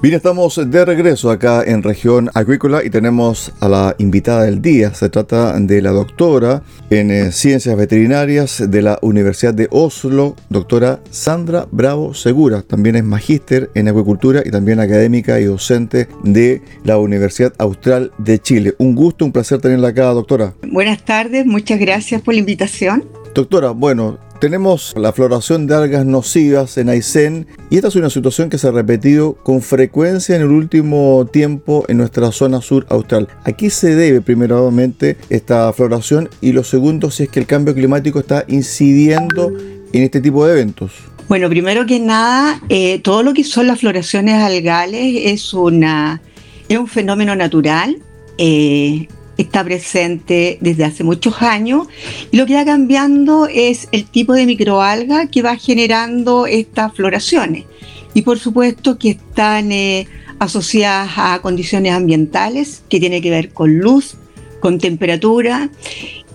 Bien, estamos de regreso acá en región acuícola y tenemos a la invitada del día. Se trata de la doctora en eh, ciencias veterinarias de la Universidad de Oslo, doctora Sandra Bravo Segura. También es magíster en acuicultura y también académica y docente de la Universidad Austral de Chile. Un gusto, un placer tenerla acá, doctora. Buenas tardes, muchas gracias por la invitación. Doctora, bueno, tenemos la floración de algas nocivas en Aysén y esta es una situación que se ha repetido con frecuencia en el último tiempo en nuestra zona sur austral. ¿A qué se debe primeramente esta floración? Y lo segundo, si es que el cambio climático está incidiendo en este tipo de eventos. Bueno, primero que nada, eh, todo lo que son las floraciones algales es, una, es un fenómeno natural. Eh, está presente desde hace muchos años. Y lo que va cambiando es el tipo de microalga que va generando estas floraciones. Y por supuesto que están eh, asociadas a condiciones ambientales que tienen que ver con luz, con temperatura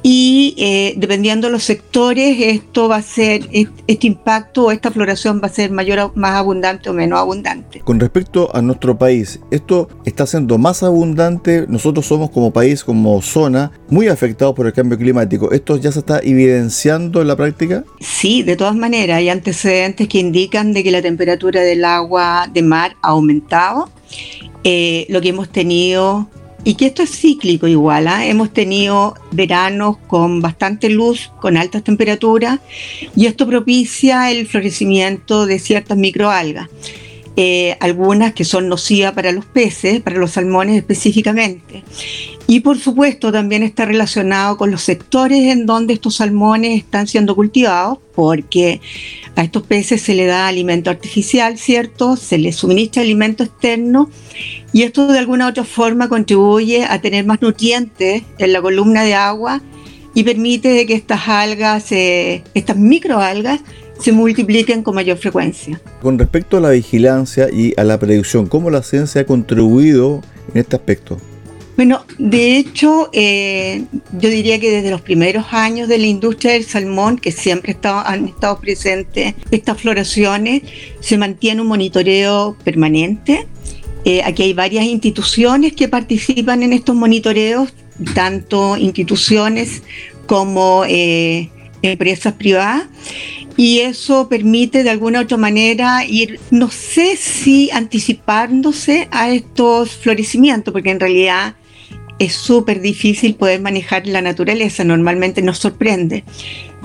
y eh, dependiendo de los sectores, esto va a ser, este impacto o esta floración va a ser mayor, más abundante o menos abundante. Con respecto a nuestro país, ¿esto está siendo más abundante? Nosotros somos como país, como zona, muy afectados por el cambio climático. ¿Esto ya se está evidenciando en la práctica? Sí, de todas maneras, hay antecedentes que indican de que la temperatura del agua de mar ha aumentado. Eh, lo que hemos tenido y que esto es cíclico igual. ¿ah? Hemos tenido veranos con bastante luz, con altas temperaturas, y esto propicia el florecimiento de ciertas microalgas. Eh, algunas que son nocivas para los peces, para los salmones específicamente. Y por supuesto también está relacionado con los sectores en donde estos salmones están siendo cultivados, porque a estos peces se le da alimento artificial, ¿cierto? Se les suministra alimento externo y esto de alguna u otra forma contribuye a tener más nutrientes en la columna de agua y permite que estas algas, eh, estas microalgas, se multipliquen con mayor frecuencia. Con respecto a la vigilancia y a la predicción, ¿cómo la ciencia ha contribuido en este aspecto? Bueno, de hecho, eh, yo diría que desde los primeros años de la industria del salmón, que siempre han estado presentes estas floraciones, se mantiene un monitoreo permanente. Eh, aquí hay varias instituciones que participan en estos monitoreos, tanto instituciones como eh, empresas privadas y eso permite de alguna u otra manera ir, no sé si anticipándose a estos florecimientos, porque en realidad es súper difícil poder manejar la naturaleza, normalmente nos sorprende,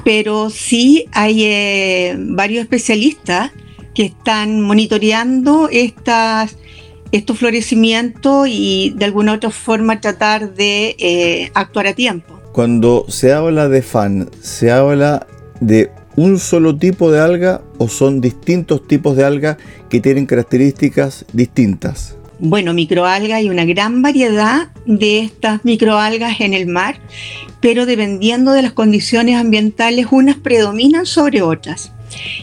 pero sí hay eh, varios especialistas que están monitoreando estas, estos florecimientos y de alguna u otra forma tratar de eh, actuar a tiempo. Cuando se habla de fan, se habla de un solo tipo de alga o son distintos tipos de alga que tienen características distintas? Bueno, microalgas, hay una gran variedad de estas microalgas en el mar, pero dependiendo de las condiciones ambientales, unas predominan sobre otras.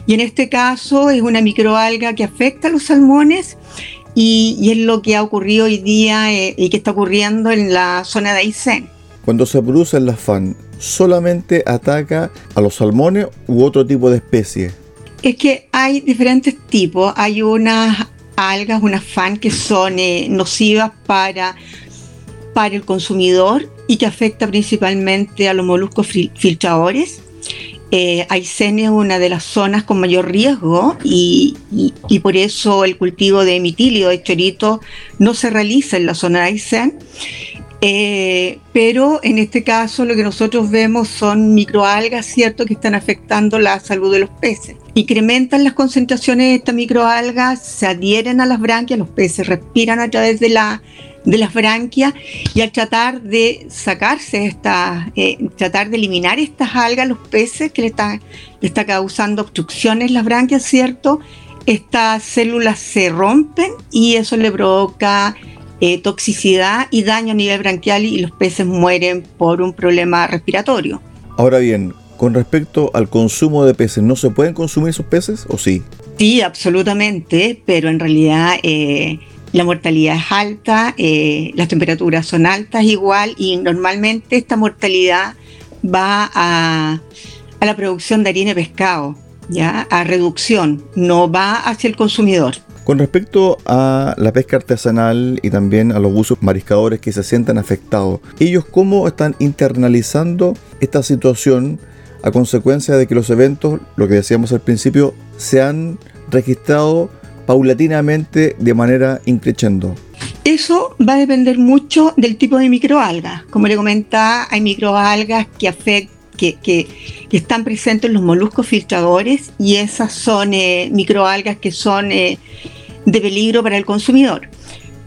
Y en este caso es una microalga que afecta a los salmones y, es lo que ha ocurrido hoy día eh, y que está ocurriendo en la zona de Aysén. Cuando se produce el FAN, ¿solamente ataca a los salmones u otro tipo de especie? Es que hay diferentes tipos. Hay unas algas, unas FAN que son eh, nocivas para, para el consumidor y que afecta principalmente a los moluscos filtradores. Eh, Aysén es una de las zonas con mayor riesgo y, por eso el cultivo de mitilio de chorito no se realiza en la zona de Aysén. Eh, pero en este caso lo que nosotros vemos son microalgas, ¿cierto?, que están afectando la salud de los peces. Incrementan las concentraciones de estas microalgas, se adhieren a las branquias, los peces respiran a través de la de las branquias y al tratar de sacarse esta, eh, tratar de eliminar estas algas, los peces que le están le está causando obstrucciones las branquias, ¿cierto? Estas células se rompen y eso le provoca eh, toxicidad y daño a nivel branquial y los peces mueren por un problema respiratorio. Ahora bien, con respecto al consumo de peces, ¿no se pueden consumir esos peces o sí? Sí, absolutamente, pero en realidad eh, la mortalidad es alta, eh, las temperaturas son altas igual y normalmente esta mortalidad va a, la producción de harina y pescado, ¿ya? a reducción, no va hacia el consumidor. Con respecto a la pesca artesanal y también a los buzos mariscadores que se sientan afectados, ¿ellos cómo están internalizando esta situación a consecuencia de que los eventos, lo que decíamos al principio, se han registrado paulatinamente de manera increciendo? Eso va a depender mucho del tipo de microalgas. Como le comentaba, hay microalgas que afectan que, que, están presentes en los moluscos filtradores y esas son eh, microalgas que son eh, de peligro para el consumidor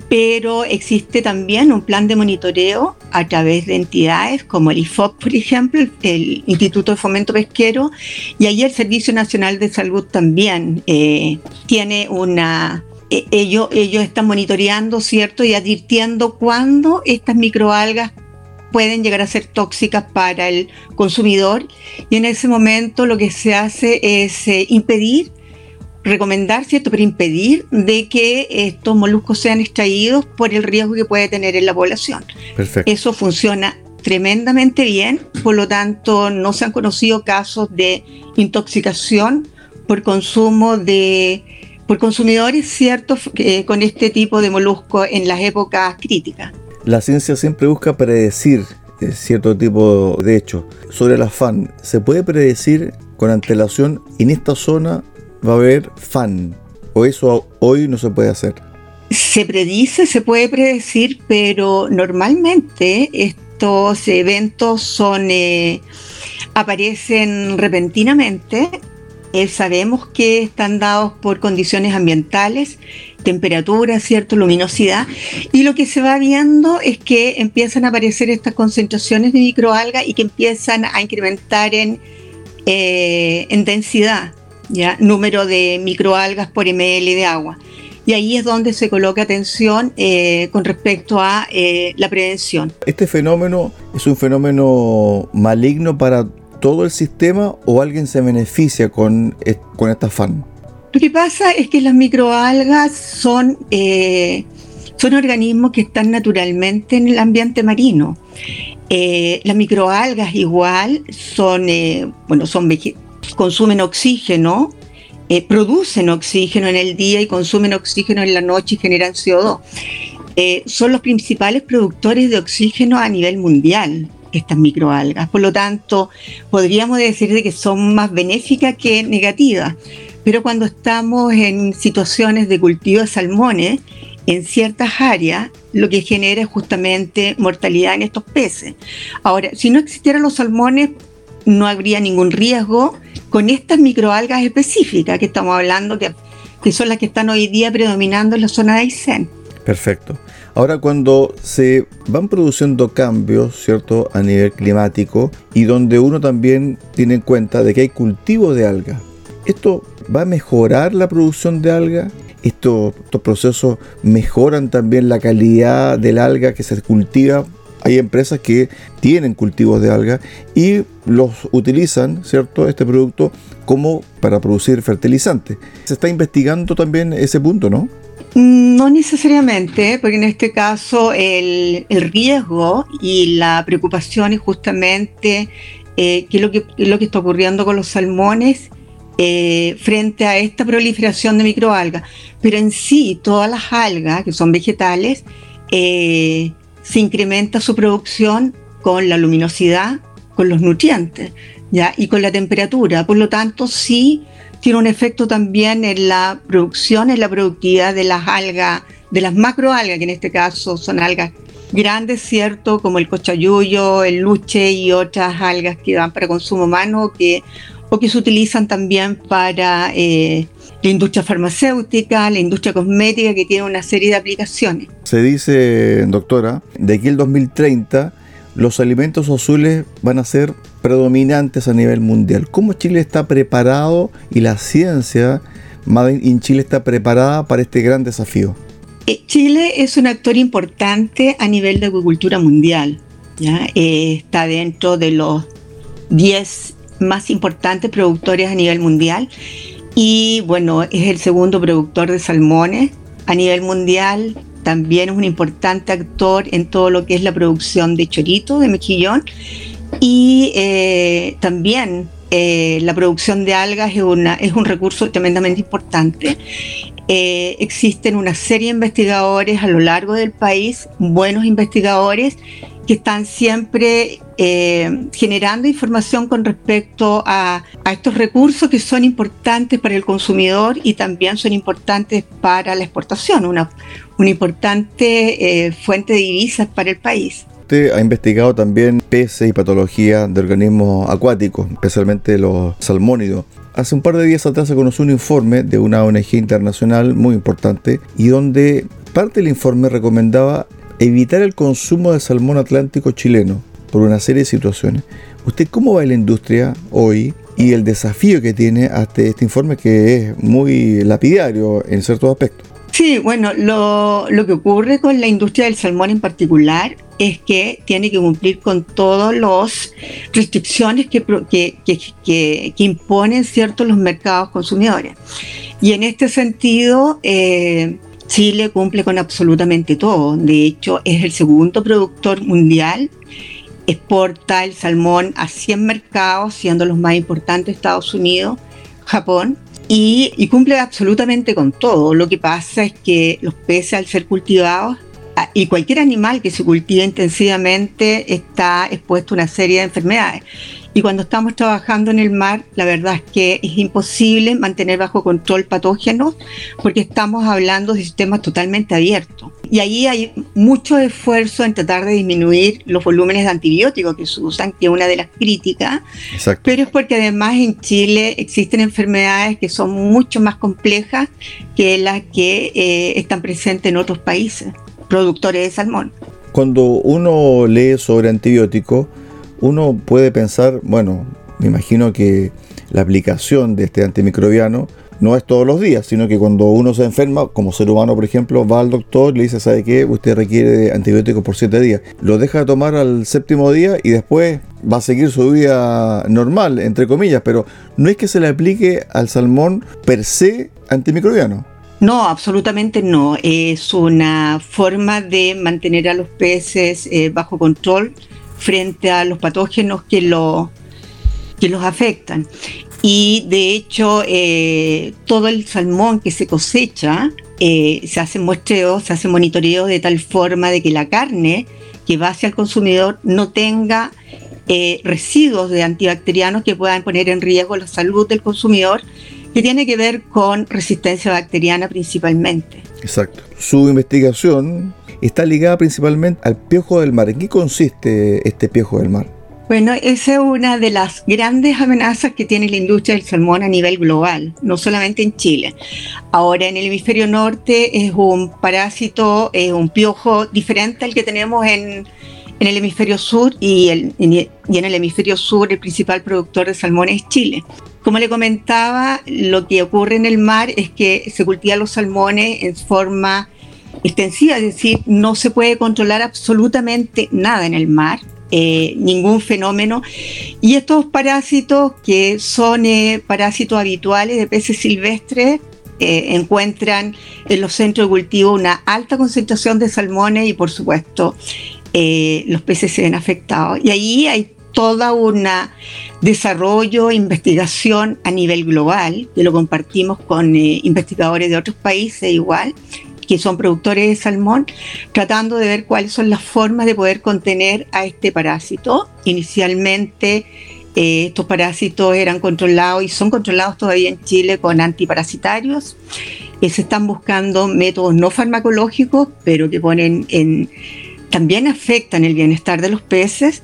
pero existe también un plan de monitoreo a través de entidades como el IFOP, por ejemplo, el Instituto de Fomento Pesquero, y ahí el Servicio Nacional de Salud también eh, tiene una... Eh, ellos, ellos están monitoreando, ¿cierto? Y advirtiendo cuándo estas microalgas pueden llegar a ser tóxicas para el consumidor y en ese momento lo que se hace es eh, impedir recomendar, ¿cierto?, pero impedir de que estos moluscos sean extraídos por el riesgo que puede tener en la población. Perfecto. Eso funciona tremendamente bien, por lo tanto no se han conocido casos de intoxicación por consumo de por consumidores ciertos con este tipo de moluscos en las épocas críticas. La ciencia siempre busca predecir eh, cierto tipo de hechos. Sobre el afán, ¿se puede predecir con antelación en esta zona va a haber fan. O eso hoy no se puede hacer. Se predice, se puede predecir, pero normalmente estos eventos son eh, aparecen repentinamente. Eh, sabemos que están dados por condiciones ambientales, temperatura, cierto, luminosidad, y lo que se va viendo es que empiezan a aparecer estas concentraciones de microalgas y que empiezan a incrementar en, eh, en densidad. ¿Ya? número de microalgas por ml de agua. Y ahí es donde se coloca atención eh, con respecto a eh, la prevención. ¿Este fenómeno es un fenómeno maligno para todo el sistema o alguien se beneficia con, con esta afán? Lo que pasa es que las microalgas son, eh, son organismos que están naturalmente en el ambiente marino. las microalgas igual son, bueno, son consumen oxígeno, eh, producen oxígeno en el día y consumen oxígeno en la noche y generan CO2. Eh, son los principales productores de oxígeno a nivel mundial, estas microalgas. Por lo tanto, podríamos decir que son más benéficas que negativas. Pero cuando estamos en situaciones de cultivo de salmones, en ciertas áreas, lo que genera es justamente mortalidad en estos peces. Ahora, si no existieran los salmones, no habría ningún riesgo con estas microalgas específicas que estamos hablando, que, que son las que están hoy día predominando en la zona de Aysén. Perfecto. Ahora cuando se van produciendo cambios, ¿cierto?, a nivel climático y donde uno también tiene en cuenta de que hay cultivo de algas, ¿esto va a mejorar la producción de algas? estos procesos mejoran también la calidad del alga que se cultiva hay empresas que tienen cultivos de algas y los utilizan, ¿cierto?, este producto como para producir fertilizantes. Se está investigando también ese punto, ¿no? No necesariamente, porque en este caso el, riesgo y la preocupación es justamente eh, qué es lo que, lo que está ocurriendo con los salmones eh, frente a esta proliferación de microalgas. Pero en sí, todas las algas, que son vegetales, eh, se incrementa su producción con la luminosidad, con los nutrientes. ¿ya? y con la temperatura. Por lo tanto, sí tiene un efecto también en la producción, en la productividad de las algas, de las macroalgas, que en este caso son algas grandes, ¿cierto? Como el cochayuyo, el luche y otras algas que van para consumo humano que, o que se utilizan también para eh, la industria farmacéutica, la industria cosmética, que tiene una serie de aplicaciones. Se dice, doctora, de aquí el 2030 los alimentos azules van a ser predominantes a nivel mundial. ¿Cómo Chile está preparado y la ciencia Made in Chile está preparada para este gran desafío? Eh, Chile es un actor importante a nivel de agricultura mundial. ¿ya? Eh, está dentro de los 10 más importantes productores a nivel mundial y bueno, es el segundo productor de salmones a nivel mundial. También es un importante actor en todo lo que es la producción de chorito, de mejillón y eh, también la producción de algas es, una, es un recurso tremendamente importante eh, existen una serie de investigadores a lo largo del país, buenos investigadores, que están siempre eh, generando información con respecto a, estos recursos que son importantes para el consumidor y también son importantes para la exportación, una, una importante eh, fuente de divisas para el país. Usted ha investigado también peces y patologías de organismos acuáticos, especialmente los salmónidos. Hace un par de días atrás se conoció un informe de una ONG internacional muy importante y donde parte del informe recomendaba evitar el consumo de salmón atlántico chileno por una serie de situaciones. ¿Usted cómo va la industria hoy y el desafío que tiene hasta este informe que es muy lapidario en ciertos aspectos? Sí, bueno, lo, que ocurre con la industria del salmón en particular es que tiene que cumplir con todas las restricciones que, imponen ciertos los mercados consumidores. Y en este sentido, eh, Chile cumple con absolutamente todo. De hecho, es el segundo productor mundial. Exporta el salmón a 100 mercados, siendo los más importantes Estados Unidos, Japón y, cumple absolutamente con todo. Lo que pasa es que los peces al ser cultivados ah, y cualquier animal que se cultive intensivamente está expuesto a una serie de enfermedades. Y cuando estamos trabajando en el mar, la verdad es que es imposible mantener bajo control patógenos porque estamos hablando de sistemas totalmente abiertos. Y ahí hay mucho esfuerzo en tratar de disminuir los volúmenes de antibióticos que se usan, que es una de las críticas. Pero es porque además en Chile existen enfermedades que son mucho más complejas que las que eh, están presentes en otros países, productores de salmón. Cuando uno lee sobre antibióticos, uno puede pensar, bueno, me imagino que la aplicación de este antimicrobiano no es todos los días, sino que cuando uno se enferma, como ser humano por ejemplo, va al doctor, le dice, ¿sabe qué? Usted requiere de antibióticos por siete días. Lo deja de tomar al séptimo día y después va a seguir su vida normal, entre comillas, pero no es que se le aplique al salmón per se antimicrobiano. No, absolutamente no. Es una forma de mantener a los peces eh, bajo control frente a los patógenos que, lo, que los afectan. Y de hecho, eh, todo el salmón que se cosecha, eh, se hace muestreo, se hace monitoreo de tal forma de que la carne que va hacia el consumidor no tenga eh, residuos de antibacterianos que puedan poner en riesgo la salud del consumidor, que tiene que ver con resistencia bacteriana principalmente. Exacto. Su investigación está ligada principalmente al piojo del mar. ¿En qué consiste este piojo del mar? Bueno, esa es una de las grandes amenazas que tiene la industria del salmón a nivel global, no solamente en Chile. Ahora, en el hemisferio norte es un parásito, es un piojo diferente al que tenemos en, el hemisferio sur y, y en el hemisferio sur el principal productor de salmón es Chile. Como le comentaba, lo que ocurre en el mar es que se cultivan los salmones en forma extensiva, es decir, no se puede controlar absolutamente nada en el mar eh, ningún fenómeno. Y estos parásitos, que son eh, parásitos habituales de peces silvestres, eh, encuentran en los centros de cultivo una alta concentración de salmones y por supuesto los peces se ven afectados. Y ahí hay toda una desarrollo, investigación a nivel global, que lo compartimos con investigadores de otros países igual, que son productores de salmón, tratando de ver cuáles son las formas de poder contener a este parásito. Inicialmente Eh, estos parásitos eran controlados y son controlados todavía en Chile con antiparasitarios. Eh, se están buscando métodos no farmacológicos, pero que ponen en, también afectan el bienestar de los peces.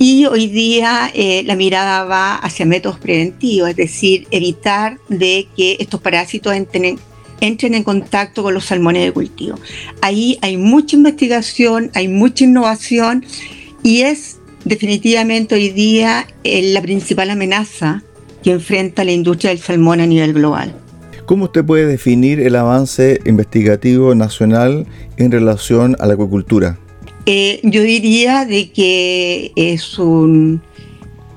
Y hoy día eh, la mirada va hacia métodos preventivos, es decir, evitar de que estos parásitos entren entren en contacto con los salmones de cultivo. Ahí hay mucha investigación, hay mucha innovación y es definitivamente hoy día eh, la principal amenaza que enfrenta la industria del salmón a nivel global. ¿Cómo usted puede definir el avance investigativo nacional en relación a la acuicultura? Eh, yo diría de que es un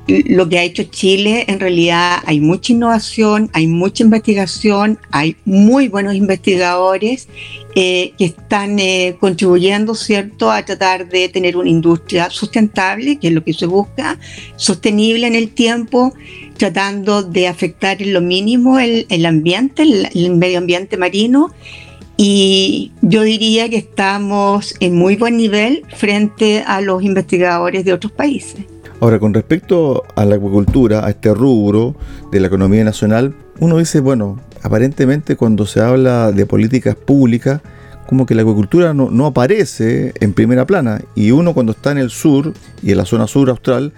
lo que ha hecho Chile, en realidad hay mucha innovación, hay mucha investigación, hay muy buenos investigadores eh, que están eh, contribuyendo, ¿cierto?, a tratar de tener una industria sustentable, que es lo que se busca, sostenible en el tiempo, tratando de afectar en lo mínimo el, ambiente, el medio ambiente marino. Y yo diría que estamos en muy buen nivel frente a los investigadores de otros países. Ahora, con respecto a la acuicultura, a este rubro de la economía nacional, uno dice, bueno, aparentemente cuando se habla de políticas públicas, como que la acuicultura no, aparece en primera plana y uno cuando está en el sur y en la zona sur austral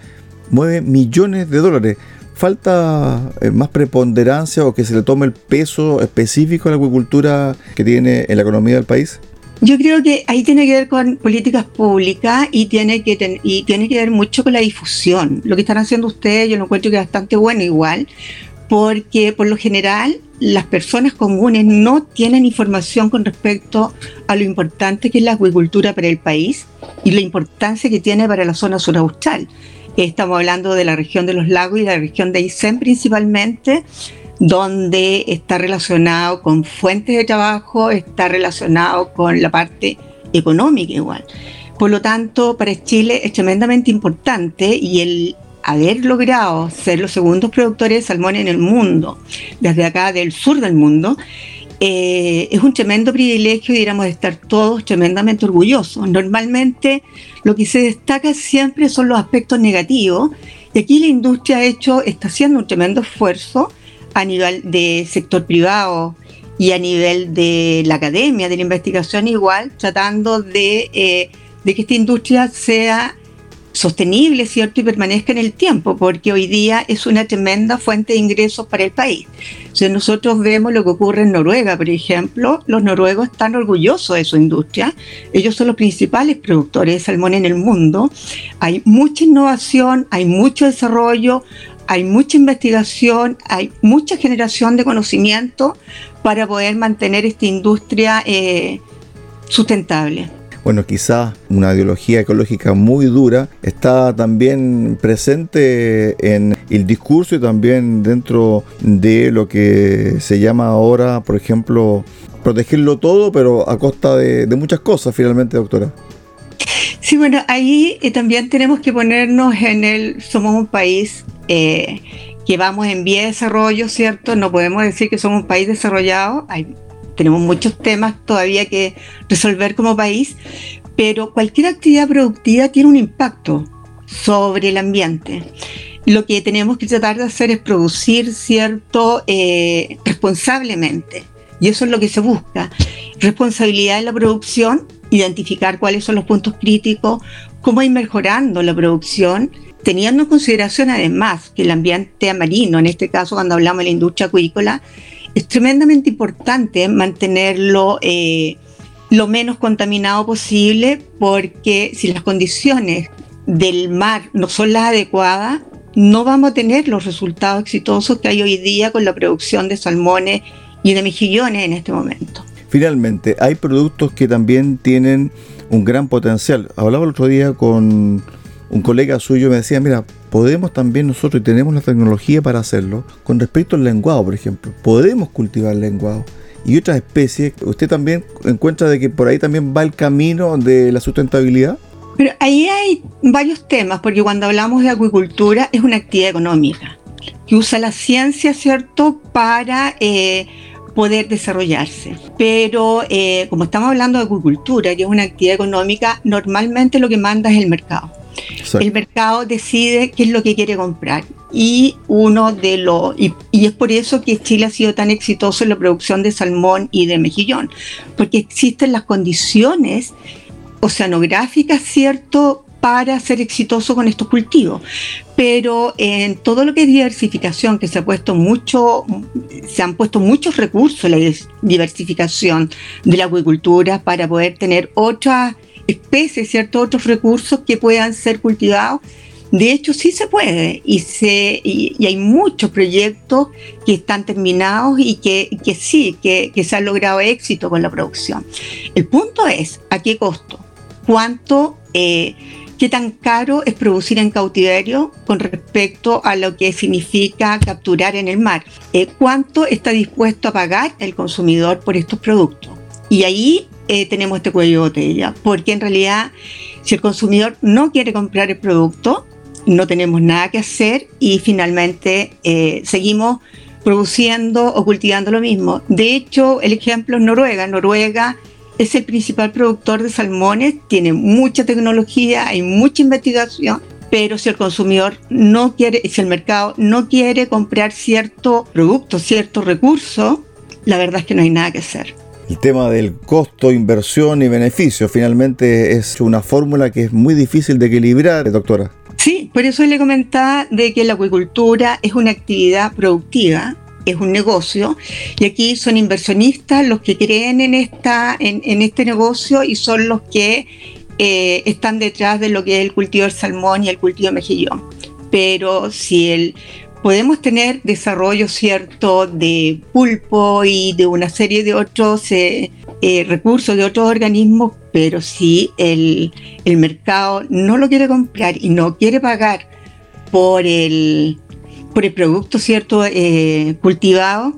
mueve millones de dólares. ¿Falta eh, más preponderancia o que se le tome el peso específico a la acuicultura que tiene en la economía del país? Yo creo que ahí tiene que ver con políticas públicas y tiene que y tiene que ver mucho con la difusión. Lo que están haciendo ustedes, yo lo encuentro que es bastante bueno igual, porque por lo general las personas comunes no tienen información con respecto a lo importante que es la acuicultura para el país y la importancia que tiene para la zona sur austral. Estamos hablando de la región de los lagos y la región de Aysén principalmente, donde está relacionado con fuentes de trabajo, está relacionado con la parte económica igual. Por lo tanto, para Chile es tremendamente importante y el haber logrado ser los segundos productores de salmón en el mundo, desde acá del sur del mundo, eh, es un tremendo privilegio y diríamos estar todos tremendamente orgullosos. Normalmente lo que se destaca siempre son los aspectos negativos y aquí la industria ha hecho, está haciendo un tremendo esfuerzo a nivel de sector privado y a nivel de la academia, de la investigación igual, tratando de, eh, de que esta industria sea sostenible, ¿cierto? Y permanezca en el tiempo, porque hoy día es una tremenda fuente de ingresos para el país. Si nosotros vemos lo que ocurre en Noruega, por ejemplo, los noruegos están orgullosos de su industria. Ellos son los principales productores de salmón en el mundo. Hay mucha innovación, hay mucho desarrollo, hay mucha investigación, hay mucha generación de conocimiento para poder mantener esta industria eh, sustentable. Bueno, quizás una ideología ecológica muy dura está también presente en el discurso y también dentro de lo que se llama ahora, por ejemplo, protegerlo todo, pero a costa de, muchas cosas finalmente, doctora. Sí, bueno, ahí eh, también tenemos que ponernos en el, somos un país eh, que vamos en vía de desarrollo, ¿cierto? No podemos decir que somos un país desarrollado, tenemos muchos temas todavía que resolver como país, pero cualquier actividad productiva tiene un impacto sobre el ambiente. Lo que tenemos que tratar de hacer es producir, ¿cierto?, eh, responsablemente. Y eso es lo que se busca. Responsabilidad en la producción, identificar cuáles son los puntos críticos, cómo ir mejorando la producción teniendo en consideración además que el ambiente marino, en este caso cuando hablamos de la industria acuícola, es tremendamente importante mantenerlo eh, lo menos contaminado posible porque si las condiciones del mar no son las adecuadas, no vamos a tener los resultados exitosos que hay hoy día con la producción de salmones y de mejillones en este momento. Finalmente, hay productos que también tienen un gran potencial. Hablaba el otro día con un colega suyo me decía, mira, podemos también nosotros, y tenemos la tecnología para hacerlo, con respecto al lenguado, por ejemplo, podemos cultivar lenguado. Y otras especies, ¿usted también encuentra de que por ahí también va el camino de la sustentabilidad? Pero ahí hay varios temas, porque cuando hablamos de acuicultura es una actividad económica, que usa la ciencia, ¿cierto?, para... Eh, poder desarrollarse. Pero eh, como estamos hablando de acuicultura, que es una actividad económica, normalmente lo que manda es el mercado. El mercado decide qué es lo que quiere comprar. Y uno de los y, es por eso que Chile ha sido tan exitoso en la producción de salmón y de mejillón, porque existen las condiciones oceanográficas, ¿cierto?, para ser exitoso con estos cultivos. Pero en todo lo que es diversificación, que se ha puesto mucho, se han puesto muchos recursos en la diversificación de la acuicultura para poder tener otras especies, ¿cierto? otros recursos que puedan ser cultivados. De hecho, sí se puede y, se, y, hay muchos proyectos que están terminados y que, que sí, que, se ha logrado éxito con la producción. El punto es, ¿a qué costo? ¿Cuánto eh, qué tan caro es producir en cautiverio con respecto a lo que significa capturar en el mar. Eh, ¿Cuánto está dispuesto a pagar el consumidor por estos productos? Y ahí eh, tenemos este cuello de botella, porque en realidad si el consumidor no quiere comprar el producto, no tenemos nada que hacer y finalmente eh, seguimos produciendo o cultivando lo mismo. De hecho, el ejemplo es Noruega. Noruega es el principal productor de salmones, tiene mucha tecnología, hay mucha investigación, pero si el consumidor no quiere, si el mercado no quiere comprar cierto producto, cierto recurso, la verdad es que no hay nada que hacer. El tema del costo, inversión y beneficio finalmente es una fórmula que es muy difícil de equilibrar, doctora. Sí, por eso le comentaba de que la acuicultura es una actividad productiva es un negocio, y aquí son inversionistas los que creen en, esta, en, este negocio y son los que eh, están detrás de lo que es el cultivo del salmón y el cultivo de mejillón. Pero si el, podemos tener desarrollo cierto de pulpo y de una serie de otros eh, eh, recursos de otros organismos, pero si el, el mercado no lo quiere comprar y no quiere pagar por el, por el producto cierto eh, cultivado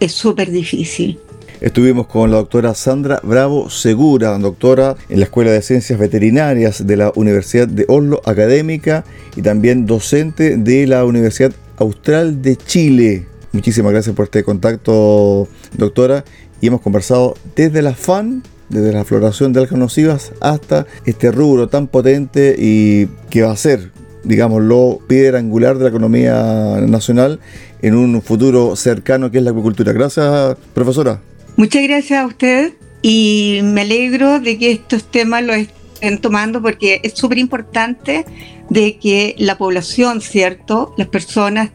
es súper difícil. Estuvimos con la doctora Sandra Bravo Segura, doctora en la Escuela de Ciencias Veterinarias de la Universidad de Oslo Académica y también docente de la Universidad Austral de Chile. Muchísimas gracias por este contacto, doctora. Y hemos conversado desde la FAN, desde la floración de algas nocivas, hasta este rubro tan potente y que va a ser digámoslo, piedra angular de la economía nacional en un futuro cercano que es la agricultura. Gracias, profesora. Muchas gracias a usted y me alegro de que estos temas los estén tomando porque es súper importante de que la población, ¿cierto? Las personas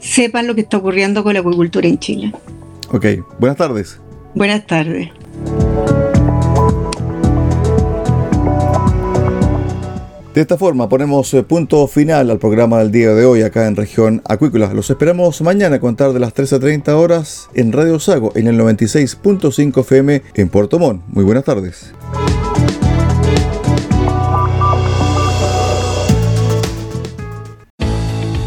sepan lo que está ocurriendo con la agricultura en Chile. Ok, buenas tardes. Buenas tardes. De esta forma ponemos eh, punto final al programa del día de hoy acá en región acuícola. Los esperamos mañana a contar de las 13.30 horas en Radio Sago en el 96.5 FM en Puerto Montt. Muy buenas tardes.